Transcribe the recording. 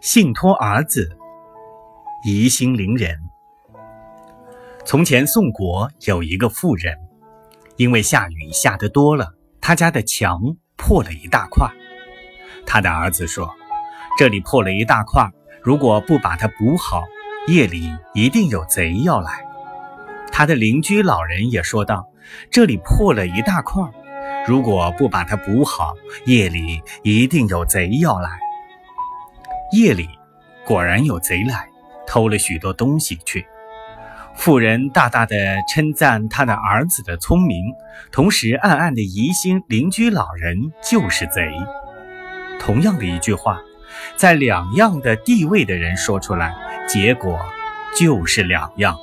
信托儿子，疑心凌人。从前宋国有一个妇人，因为下雨下得多了，他家的墙破了一大块。他的儿子说：“这里破了一大块，如果不把它补好，夜里一定有贼要来。”他的邻居老人也说道：“这里破了一大块，如果不把它补好，夜里一定有贼要来。”夜里，果然有贼来，偷了许多东西去。妇人大大的称赞他的儿子的聪明，同时暗暗的疑心邻居老人就是贼。同样的一句话，在两样的地位的人说出来，结果就是两样。